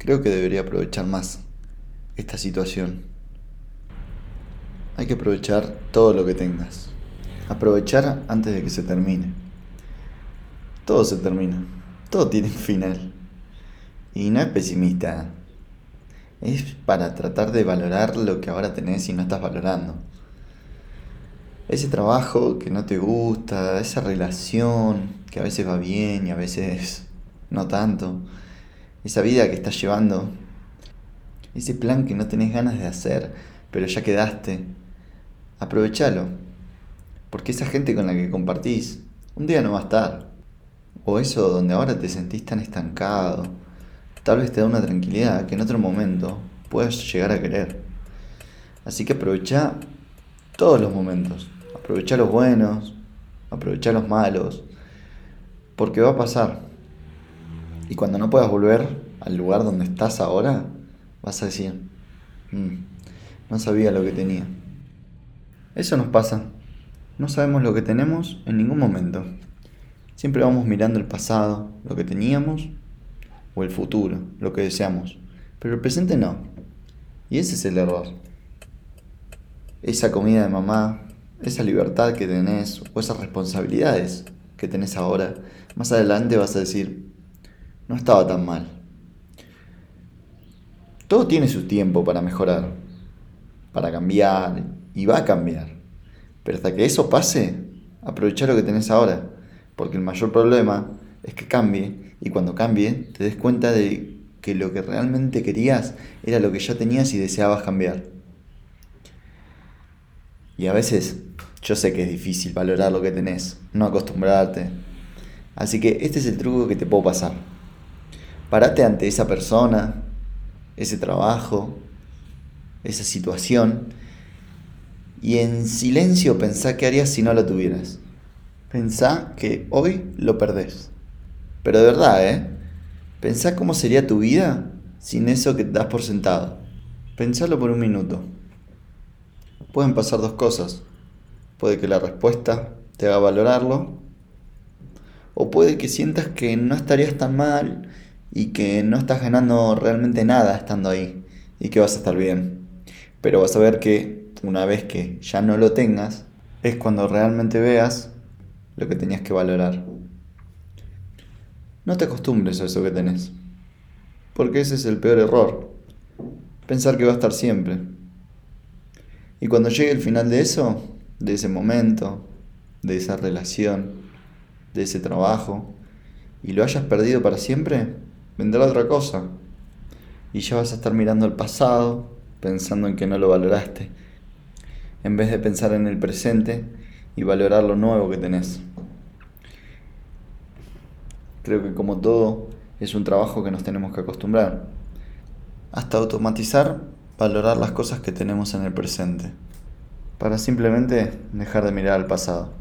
creo que debería aprovechar más esta situación. Hay que aprovechar todo lo que tengas. Aprovechar antes de que se termine. Todo se termina. Todo tiene un final. Y no es pesimista. Es para tratar de valorar lo que ahora tenés y no estás valorando. Ese trabajo que no te gusta, esa relación que a veces va bien y a veces no tanto. Esa vida que estás llevando. Ese plan que no tenés ganas de hacer, pero ya quedaste. Aprovechalo. Porque esa gente con la que compartís, un día no va a estar. O eso donde ahora te sentís tan estancado, tal vez te da una tranquilidad que en otro momento puedas llegar a querer. Así que aprovecha todos los momentos. Aprovecha los buenos, aprovecha los malos, porque va a pasar. Y cuando no puedas volver al lugar donde estás ahora, vas a decir, mm, no sabía lo que tenía. Eso nos pasa. No sabemos lo que tenemos en ningún momento. Siempre vamos mirando el pasado, lo que teníamos, o el futuro, lo que deseamos. Pero el presente no. Y ese es el error. Esa comida de mamá, esa libertad que tenés, o esas responsabilidades que tenés ahora, más adelante vas a decir, no estaba tan mal. Todo tiene su tiempo para mejorar, para cambiar, y va a cambiar. Pero hasta que eso pase, aprovecha lo que tenés ahora porque el mayor problema es que cambie y cuando cambie te des cuenta de que lo que realmente querías era lo que ya tenías y deseabas cambiar. Y a veces yo sé que es difícil valorar lo que tenés, no acostumbrarte. Así que este es el truco que te puedo pasar. Parate ante esa persona, ese trabajo, esa situación y en silencio pensá qué harías si no lo tuvieras. Pensá que hoy lo perdés. Pero de verdad, ¿eh? Pensá cómo sería tu vida sin eso que das por sentado. Pensalo por un minuto. Pueden pasar dos cosas. Puede que la respuesta te haga valorarlo. O puede que sientas que no estarías tan mal y que no estás ganando realmente nada estando ahí y que vas a estar bien. Pero vas a ver que una vez que ya no lo tengas, es cuando realmente veas lo que tenías que valorar. No te acostumbres a eso que tenés, porque ese es el peor error, pensar que va a estar siempre. Y cuando llegue el final de eso, de ese momento, de esa relación, de ese trabajo, y lo hayas perdido para siempre, vendrá otra cosa. Y ya vas a estar mirando el pasado, pensando en que no lo valoraste, en vez de pensar en el presente y valorar lo nuevo que tenés. Creo que como todo es un trabajo que nos tenemos que acostumbrar. Hasta automatizar, valorar las cosas que tenemos en el presente. Para simplemente dejar de mirar al pasado.